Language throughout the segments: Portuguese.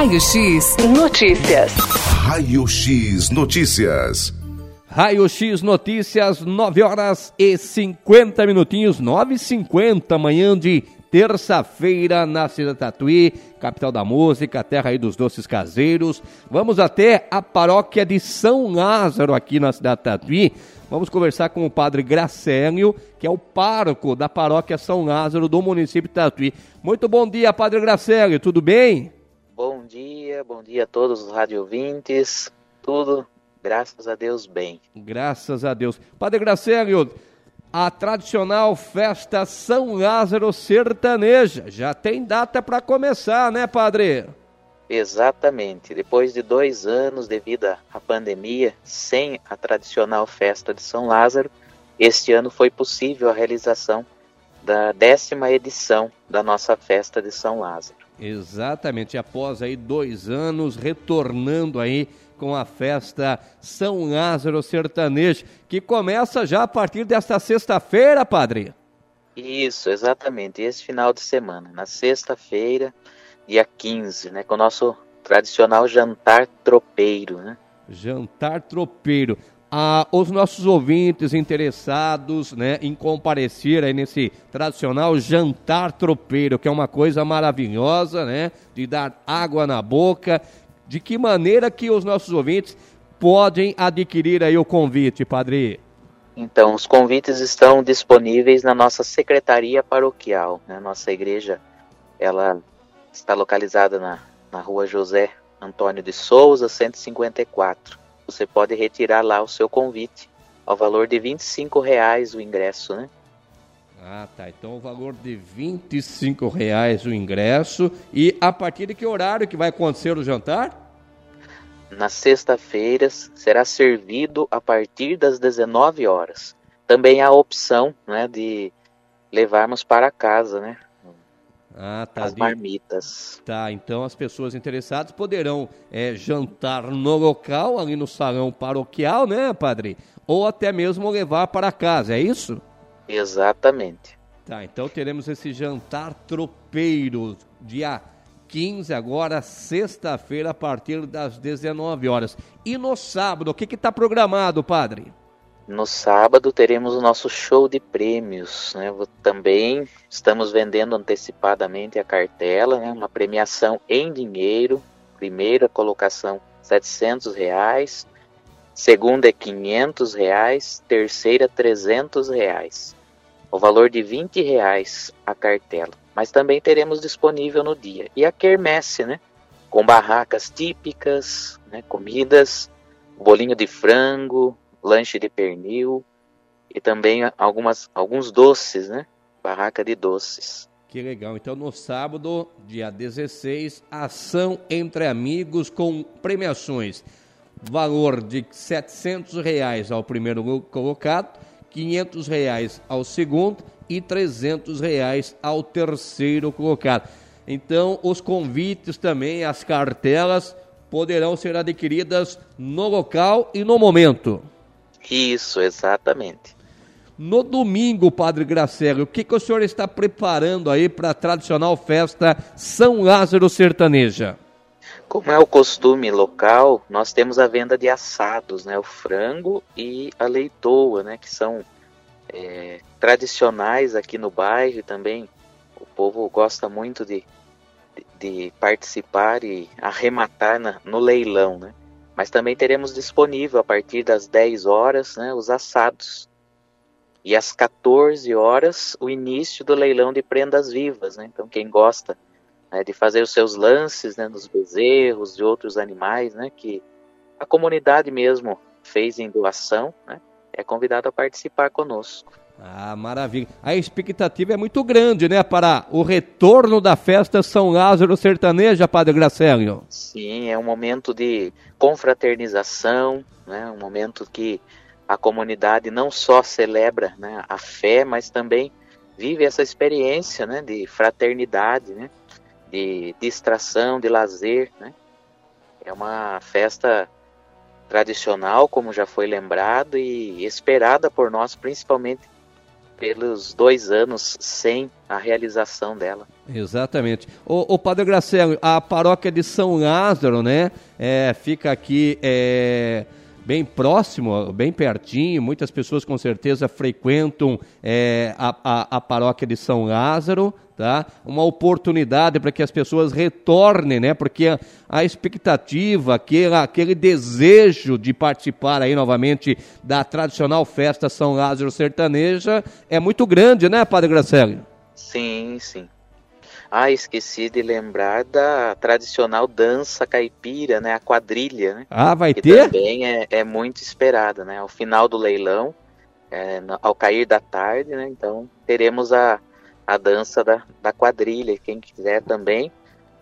Raio X Notícias. Raio X Notícias. Raio X Notícias, 9 horas e 50 minutinhos, 9 e 50, manhã de terça-feira na cidade Tatuí, capital da música, terra aí dos doces caseiros. Vamos até a paróquia de São Lázaro aqui na cidade Tatuí. Vamos conversar com o padre Gracélio, que é o pároco da paróquia São Lázaro do município de Tatuí. Muito bom dia, padre Gracélio, tudo bem? Bom dia, bom dia a todos os radiovintes. Tudo, graças a Deus, bem. Graças a Deus. Padre Gracélio, a tradicional festa São Lázaro Sertaneja já tem data para começar, né, padre? Exatamente. Depois de dois anos, devido à pandemia, sem a tradicional festa de São Lázaro, este ano foi possível a realização da décima edição da nossa festa de São Lázaro. Exatamente, após aí dois anos, retornando aí com a festa São Lázaro Sertanejo, que começa já a partir desta sexta-feira, padre. Isso, exatamente, esse final de semana, na sexta-feira, dia 15, né, com o nosso tradicional jantar tropeiro, né? Jantar tropeiro a, os nossos ouvintes interessados né, em comparecer aí nesse tradicional jantar tropeiro, que é uma coisa maravilhosa, né? De dar água na boca. De que maneira que os nossos ouvintes podem adquirir aí o convite, padre? Então, os convites estão disponíveis na nossa secretaria paroquial. Né? Nossa igreja, ela está localizada na, na rua José Antônio de Souza, 154 você pode retirar lá o seu convite ao valor de 25 reais o ingresso, né? Ah, tá. Então o valor de 25 reais o ingresso. E a partir de que horário que vai acontecer o jantar? Nas sexta-feiras será servido a partir das 19 horas. Também há a opção né, de levarmos para casa, né? Ah, tá. As marmitas. Tá, então as pessoas interessadas poderão é, jantar no local, ali no salão paroquial, né, padre? Ou até mesmo levar para casa, é isso? Exatamente. Tá, então teremos esse jantar tropeiro, dia 15, agora, sexta-feira, a partir das 19 horas. E no sábado, o que está programado, padre? No sábado teremos o nosso show de prêmios. Né? Também estamos vendendo antecipadamente a cartela, né? uma premiação em dinheiro. Primeira colocação, 700 reais. Segunda é 500 reais. Terceira, 300 reais. O valor de 20 reais a cartela. Mas também teremos disponível no dia. E a quermesse, né? Com barracas típicas, né? comidas, bolinho de frango, lanche de pernil e também algumas, alguns doces, né? Barraca de doces. Que legal. Então, no sábado, dia 16, ação entre amigos com premiações. Valor de 700 reais ao primeiro colocado, 500 reais ao segundo e 300 reais ao terceiro colocado. Então, os convites também, as cartelas, poderão ser adquiridas no local e no momento. Isso, exatamente. No domingo, Padre Gracelli, o que, que o senhor está preparando aí para a tradicional festa São Lázaro Sertaneja? Como é o costume local, nós temos a venda de assados, né? O frango e a leitoa, né? Que são é, tradicionais aqui no bairro e também o povo gosta muito de, de, de participar e arrematar na, no leilão, né? Mas também teremos disponível a partir das 10 horas né, os assados. E às 14 horas o início do leilão de prendas vivas. Né? Então quem gosta né, de fazer os seus lances né, nos bezerros e outros animais né, que a comunidade mesmo fez em doação, né, é convidado a participar conosco. Ah, maravilha. A expectativa é muito grande, né, para o retorno da festa São Lázaro Sertaneja, Padre Gracélio. Sim, é um momento de confraternização, né, um momento que a comunidade não só celebra né, a fé, mas também vive essa experiência né, de fraternidade, né, de distração, de lazer. Né. É uma festa tradicional, como já foi lembrado, e esperada por nós, principalmente pelos dois anos sem a realização dela. Exatamente. O, o Padre Gracielo, a paróquia de São Lázaro, né? É, fica aqui é, bem próximo, bem pertinho. Muitas pessoas com certeza frequentam é, a, a, a paróquia de São Lázaro, tá? Uma oportunidade para que as pessoas retornem, né? Porque a, a expectativa, aquele, aquele desejo de participar aí novamente da tradicional festa São Lázaro Sertaneja é muito grande, né, Padre Gracelli? Sim, sim. Ah, esqueci de lembrar da tradicional dança caipira, né? A quadrilha, né? Ah, vai que ter? também é, é muito esperada, né? Ao final do leilão, é, ao cair da tarde, né? Então teremos a, a dança da, da quadrilha. Quem quiser também,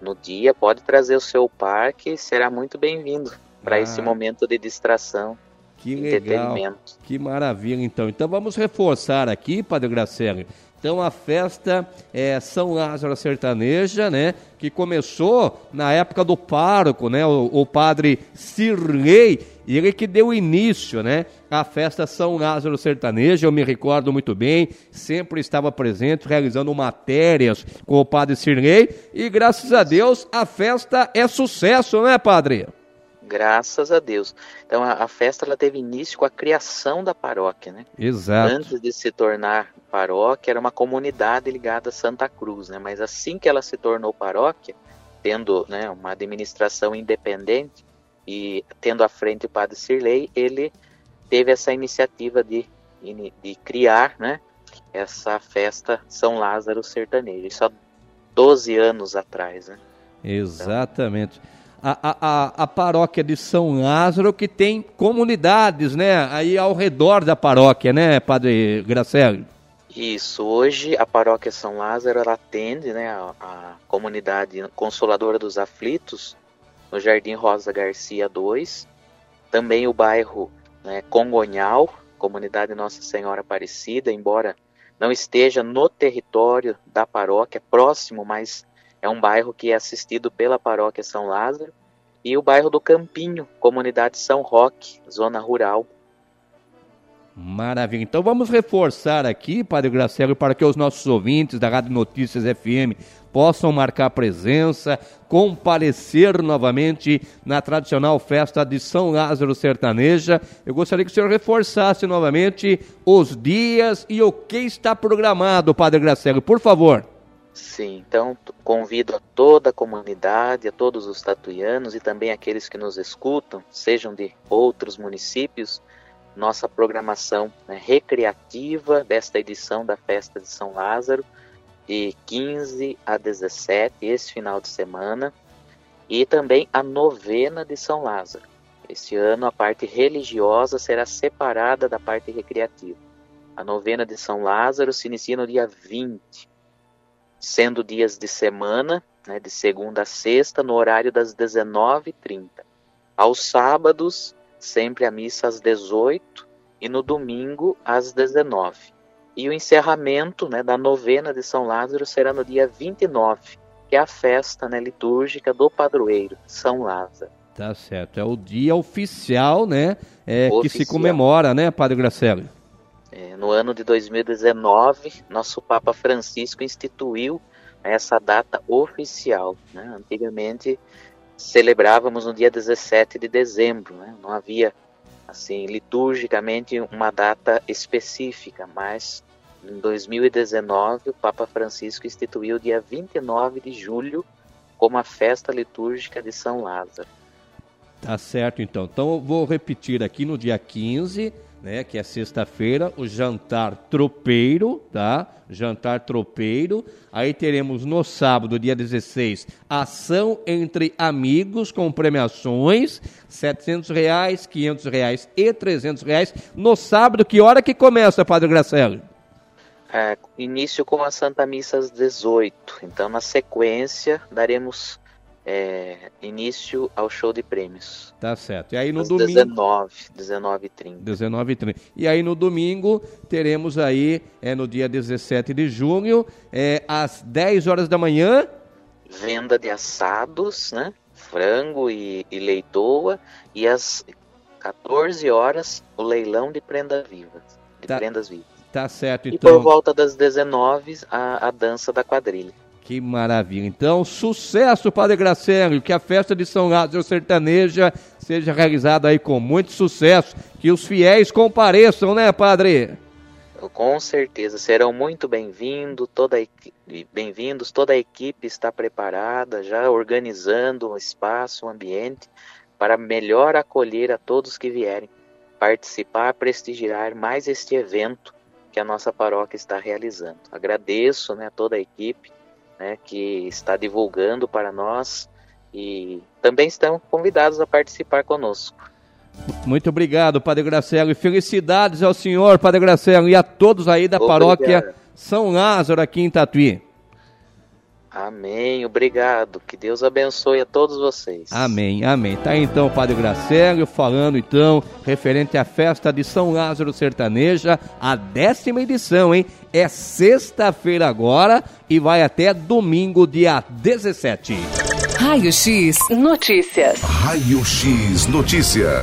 no dia, pode trazer o seu parque, será muito bem-vindo para Ah. esse momento de distração, Que legal. entretenimento. Que maravilha, então. Então vamos reforçar aqui, Padre Gracelli. Então a festa é São Lázaro Sertaneja, né? Que começou na época do pároco, né? O, o padre Sirlei, e ele que deu início, né? À festa São Lázaro Sertaneja, eu me recordo muito bem, sempre estava presente, realizando matérias com o padre Sirlei, e graças a Deus a festa é sucesso, né, padre? Graças a Deus. Então a, a festa ela teve início com a criação da paróquia, né? Exato. Antes de se tornar paróquia, era uma comunidade ligada a Santa Cruz, né? Mas assim que ela se tornou paróquia, tendo né, uma administração independente e tendo à frente o padre Sirlei, ele teve essa iniciativa de, de criar né, essa festa São Lázaro Sertanejo. Isso há 12 anos atrás, né? Exatamente. A, a, a, a paróquia de São Lázaro que tem comunidades, né? Aí ao redor da paróquia, né, Padre Gracelli? Isso, hoje a paróquia São Lázaro ela atende né, a, a comunidade Consoladora dos Aflitos no Jardim Rosa Garcia 2, também o bairro né, Congonhal, comunidade Nossa Senhora Aparecida, embora não esteja no território da paróquia, próximo, mas é um bairro que é assistido pela paróquia São Lázaro, e o bairro do Campinho, comunidade São Roque, zona rural. Maravilha. Então vamos reforçar aqui, Padre Gracelli, para que os nossos ouvintes da Rádio Notícias FM possam marcar presença, comparecer novamente na tradicional festa de São Lázaro Sertaneja. Eu gostaria que o senhor reforçasse novamente os dias e o que está programado, Padre Gracelli, por favor. Sim, então convido a toda a comunidade, a todos os tatuianos e também aqueles que nos escutam, sejam de outros municípios, nossa programação né, recreativa desta edição da Festa de São Lázaro, de 15 a 17, esse final de semana, e também a novena de São Lázaro. Este ano a parte religiosa será separada da parte recreativa. A novena de São Lázaro se inicia no dia 20, sendo dias de semana, né, de segunda a sexta, no horário das 19h30. Aos sábados, sempre a missa às 18 e no domingo às 19 E o encerramento né, da novena de São Lázaro será no dia 29, que é a festa né, litúrgica do padroeiro, São Lázaro. Tá certo. É o dia oficial, né? É, que se Oficial. comemora, né, Padre Gracelli? É, no ano de 2019, nosso Papa Francisco instituiu essa data oficial. Né? Antigamente celebrávamos no dia 17 de dezembro, né? não havia assim liturgicamente uma data específica, mas em 2019 o Papa Francisco instituiu o dia 29 de julho como a festa litúrgica de São Lázaro. Tá certo, então. Então eu vou repetir aqui no dia 15, né, que é sexta-feira, o jantar tropeiro, tá? Jantar tropeiro. Aí teremos no sábado, dia 16, ação entre amigos com premiações, 700 reais, 500 reais e 300 reais. No sábado, que hora que começa, Padre Gracelli? É, início com a Santa Missa às 18. Então, na sequência, daremos é, início ao show de prêmios. Tá certo. E aí no às domingo... 19, 19h30. 19 e 30. E aí no domingo teremos aí, é, no dia 17 de junho, é, às 10 horas da manhã, Venda de assados, né? Frango e, e leitoa. E às 14 horas, o leilão de prenda vivas. De Tá. prendas vivas. Tá certo, E então. por volta das 19 a, a dança da quadrilha. Que maravilha. Então, sucesso, Padre Gracélio, que a festa de São Lázaro Sertaneja seja realizada aí com muito sucesso, que os fiéis compareçam, né, Padre? Com certeza serão muito bem-vindos, toda bem-vindos, toda a equipe está preparada, já organizando um espaço, um ambiente para melhor acolher a todos que vierem participar, prestigiar mais este evento que a nossa paróquia está realizando. Agradeço, né, a toda a equipe, né, que está divulgando para nós e também estão convidados a participar conosco. Muito obrigado, Padre Gracelo, e felicidades ao senhor, Padre Gracelo, e a todos aí da Obrigado. paróquia São Lázaro aqui em Tatuí. Amém, obrigado. Que Deus abençoe a todos vocês. Amém, amém. Tá aí então o Padre Gracélio falando então referente à festa de São Lázaro Sertaneja, a décima edição, hein? É sexta-feira agora e vai até domingo, dia 17. Raio X Notícias. Raio X Notícias.